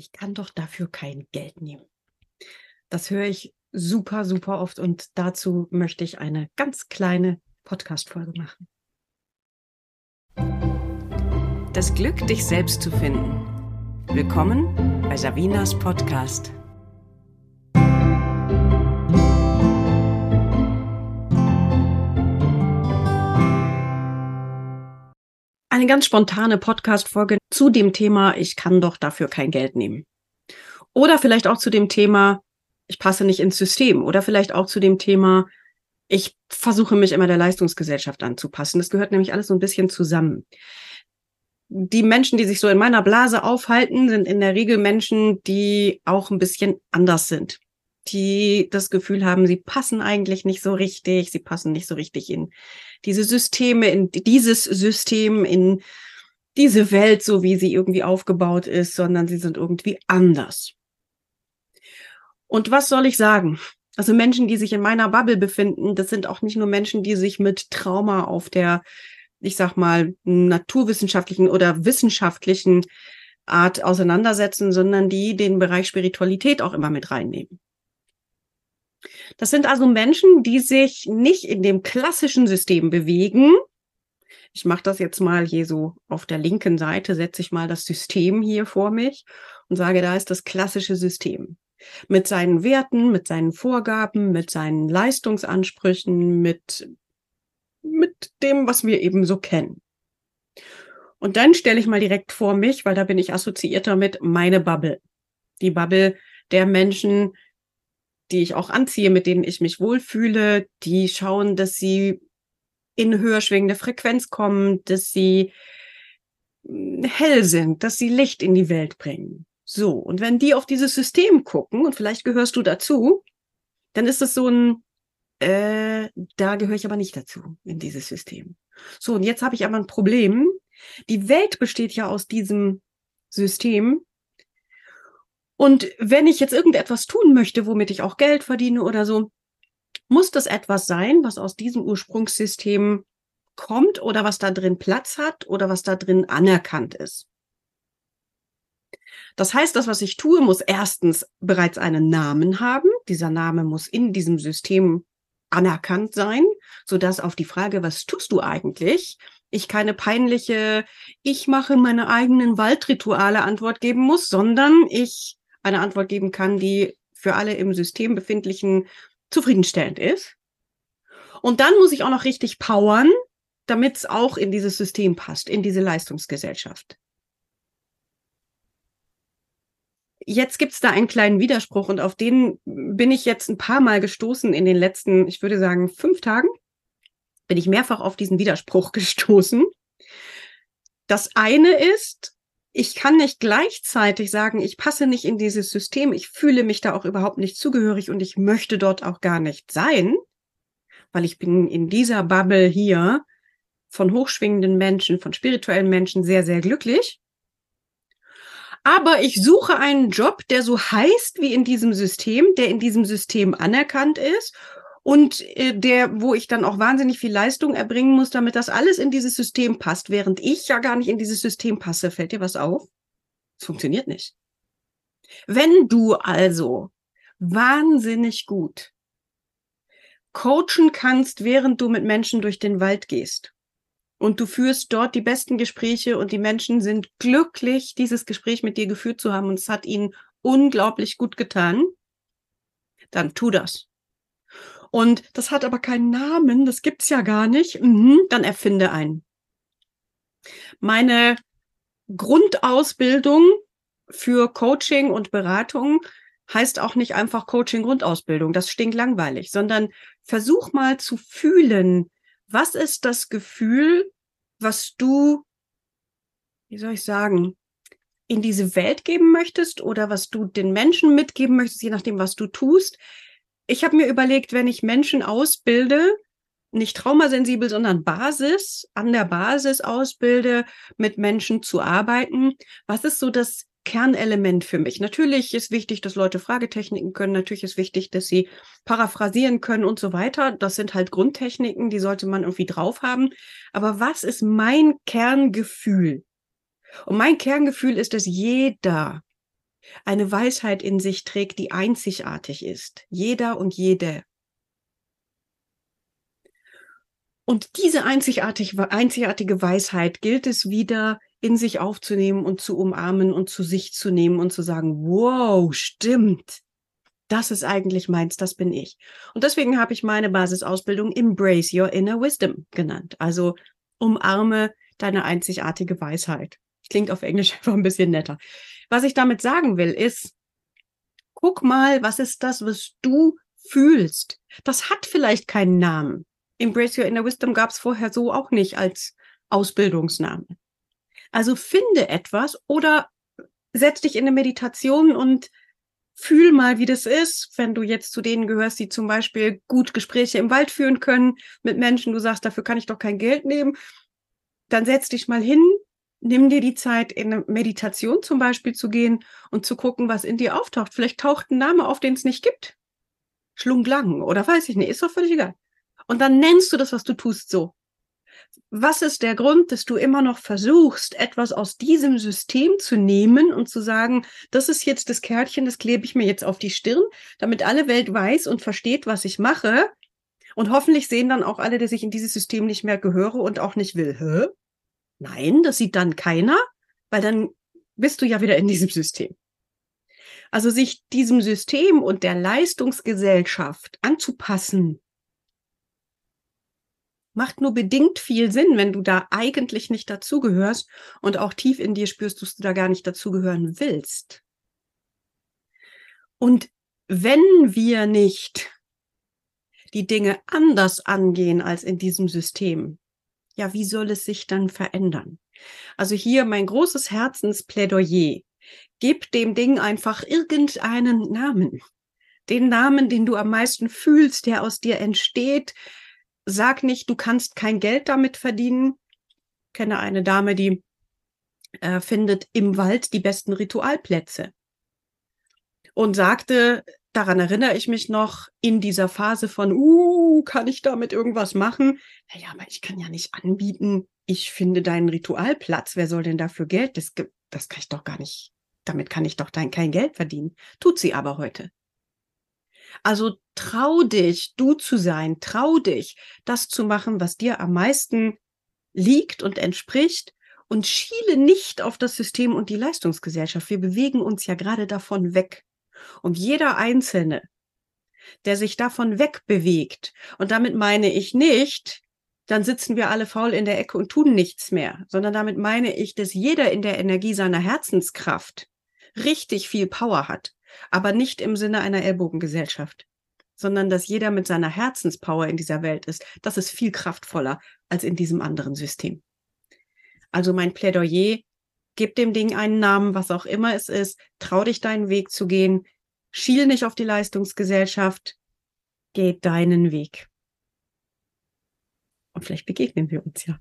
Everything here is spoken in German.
ich kann doch dafür kein Geld nehmen. Das höre ich super, super oft und dazu möchte ich eine ganz kleine Podcast-Folge machen. Das Glück, dich selbst zu finden. Willkommen bei Savinas Podcast. Eine ganz spontane Podcast-Folge zu dem Thema, ich kann doch dafür kein Geld nehmen. Oder vielleicht auch zu dem Thema, ich passe nicht ins System. Oder vielleicht auch zu dem Thema, ich versuche mich immer der Leistungsgesellschaft anzupassen. Das gehört nämlich alles so ein bisschen zusammen. Die Menschen, die sich so in meiner Blase aufhalten, sind in der Regel Menschen, die auch ein bisschen anders sind. Die das Gefühl haben, sie passen eigentlich nicht so richtig, sie passen nicht so richtig in diese Systeme, in dieses System, in diese Welt, so wie sie irgendwie aufgebaut ist, sondern sie sind irgendwie anders. Und was soll ich sagen? Also Menschen, die sich in meiner Bubble befinden, das sind auch nicht nur Menschen, die sich mit Trauma auf der, ich sag mal, naturwissenschaftlichen oder wissenschaftlichen Art auseinandersetzen, sondern die den Bereich Spiritualität auch immer mit reinnehmen. Das sind also Menschen, die sich nicht in dem klassischen System bewegen. Ich mache das jetzt mal hier so auf der linken Seite, setze ich mal das System hier vor mich und sage, da ist das klassische System. Mit seinen Werten, mit seinen Vorgaben, mit seinen Leistungsansprüchen, mit, mit dem, was wir eben so kennen. Und dann stelle ich mal direkt vor mich, weil da bin ich assoziierter mit meine Bubble. Die Bubble der Menschen, die ich auch anziehe, mit denen ich mich wohlfühle, die schauen, dass sie in höher schwingende Frequenz kommen, dass sie hm, hell sind, dass sie Licht in die Welt bringen. So, und wenn die auf dieses System gucken, und vielleicht gehörst du dazu, dann ist es so ein, äh, da gehöre ich aber nicht dazu, in dieses System. So, und jetzt habe ich aber ein Problem. Die Welt besteht ja aus diesem System, und wenn ich jetzt irgendetwas tun möchte, womit ich auch Geld verdiene oder so, muss das etwas sein, was aus diesem Ursprungssystem kommt oder was da drin Platz hat oder was da drin anerkannt ist. Das heißt, das, was ich tue, muss erstens bereits einen Namen haben. Dieser Name muss in diesem System anerkannt sein, so dass auf die Frage, was tust du eigentlich, ich keine peinliche, ich mache meine eigenen Waldrituale Antwort geben muss, sondern ich eine Antwort geben kann, die für alle im System befindlichen zufriedenstellend ist. Und dann muss ich auch noch richtig powern, damit es auch in dieses System passt, in diese Leistungsgesellschaft. Jetzt gibt es da einen kleinen Widerspruch und auf den bin ich jetzt ein paar Mal gestoßen in den letzten, ich würde sagen, fünf Tagen. Bin ich mehrfach auf diesen Widerspruch gestoßen. Das eine ist, ich kann nicht gleichzeitig sagen, ich passe nicht in dieses System, ich fühle mich da auch überhaupt nicht zugehörig und ich möchte dort auch gar nicht sein, weil ich bin in dieser Bubble hier von hochschwingenden Menschen, von spirituellen Menschen sehr, sehr glücklich. Aber ich suche einen Job, der so heißt wie in diesem System, der in diesem System anerkannt ist und äh, der, wo ich dann auch wahnsinnig viel Leistung erbringen muss, damit das alles in dieses System passt, während ich ja gar nicht in dieses System passe. Fällt dir was auf? Es funktioniert nicht. Wenn du also wahnsinnig gut coachen kannst, während du mit Menschen durch den Wald gehst und du führst dort die besten Gespräche und die Menschen sind glücklich, dieses Gespräch mit dir geführt zu haben und es hat ihnen unglaublich gut getan, dann tu das. Und das hat aber keinen Namen, das gibt's ja gar nicht. Mhm, dann erfinde einen. Meine Grundausbildung für Coaching und Beratung heißt auch nicht einfach Coaching Grundausbildung, das stinkt langweilig, sondern versuch mal zu fühlen, was ist das Gefühl, was du, wie soll ich sagen, in diese Welt geben möchtest oder was du den Menschen mitgeben möchtest, je nachdem, was du tust, ich habe mir überlegt, wenn ich Menschen ausbilde, nicht traumasensibel, sondern Basis, an der Basis ausbilde, mit Menschen zu arbeiten, was ist so das Kernelement für mich? Natürlich ist wichtig, dass Leute Fragetechniken können, natürlich ist wichtig, dass sie paraphrasieren können und so weiter. Das sind halt Grundtechniken, die sollte man irgendwie drauf haben. Aber was ist mein Kerngefühl? Und mein Kerngefühl ist, dass jeder eine Weisheit in sich trägt, die einzigartig ist. Jeder und jede. Und diese einzigartige, einzigartige Weisheit gilt es wieder in sich aufzunehmen und zu umarmen und zu sich zu nehmen und zu sagen, wow, stimmt. Das ist eigentlich meins, das bin ich. Und deswegen habe ich meine Basisausbildung Embrace Your Inner Wisdom genannt. Also umarme deine einzigartige Weisheit. Klingt auf Englisch einfach ein bisschen netter. Was ich damit sagen will, ist, guck mal, was ist das, was du fühlst? Das hat vielleicht keinen Namen. Embrace Your Inner Wisdom gab es vorher so auch nicht als Ausbildungsname. Also finde etwas oder setz dich in eine Meditation und fühl mal, wie das ist, wenn du jetzt zu denen gehörst, die zum Beispiel gut Gespräche im Wald führen können mit Menschen. Du sagst, dafür kann ich doch kein Geld nehmen. Dann setz dich mal hin, nimm dir die Zeit, in eine Meditation zum Beispiel zu gehen und zu gucken, was in dir auftaucht. Vielleicht taucht ein Name auf, den es nicht gibt. Schlunglang oder weiß ich nicht, ist doch völlig egal. Und dann nennst du das, was du tust, so. Was ist der Grund, dass du immer noch versuchst, etwas aus diesem System zu nehmen und zu sagen, das ist jetzt das Kärtchen, das klebe ich mir jetzt auf die Stirn, damit alle Welt weiß und versteht, was ich mache. Und hoffentlich sehen dann auch alle, dass ich in dieses System nicht mehr gehöre und auch nicht will. Hä? Nein, das sieht dann keiner, weil dann bist du ja wieder in diesem System. Also sich diesem System und der Leistungsgesellschaft anzupassen, macht nur bedingt viel Sinn, wenn du da eigentlich nicht dazugehörst und auch tief in dir spürst, dass du da gar nicht dazugehören willst. Und wenn wir nicht die Dinge anders angehen als in diesem System, ja, wie soll es sich dann verändern? Also hier mein großes Herzensplädoyer. Gib dem Ding einfach irgendeinen Namen. Den Namen, den du am meisten fühlst, der aus dir entsteht, sag nicht, du kannst kein Geld damit verdienen. Ich kenne eine Dame, die äh, findet im Wald die besten Ritualplätze und sagte, daran erinnere ich mich noch, in dieser Phase von, uh, kann ich damit irgendwas machen? Naja, aber ich kann ja nicht anbieten, ich finde deinen Ritualplatz, wer soll denn dafür Geld? Das, das kann ich doch gar nicht, damit kann ich doch dein, kein Geld verdienen. Tut sie aber heute. Also trau dich, du zu sein, trau dich, das zu machen, was dir am meisten liegt und entspricht und schiele nicht auf das System und die Leistungsgesellschaft. Wir bewegen uns ja gerade davon weg. Und jeder Einzelne, der sich davon wegbewegt, und damit meine ich nicht, dann sitzen wir alle faul in der Ecke und tun nichts mehr, sondern damit meine ich, dass jeder in der Energie seiner Herzenskraft richtig viel Power hat aber nicht im Sinne einer Ellbogengesellschaft, sondern dass jeder mit seiner Herzenspower in dieser Welt ist. Das ist viel kraftvoller als in diesem anderen System. Also mein Plädoyer, gib dem Ding einen Namen, was auch immer es ist, trau dich deinen Weg zu gehen, schiel nicht auf die Leistungsgesellschaft, geh deinen Weg. Und vielleicht begegnen wir uns ja.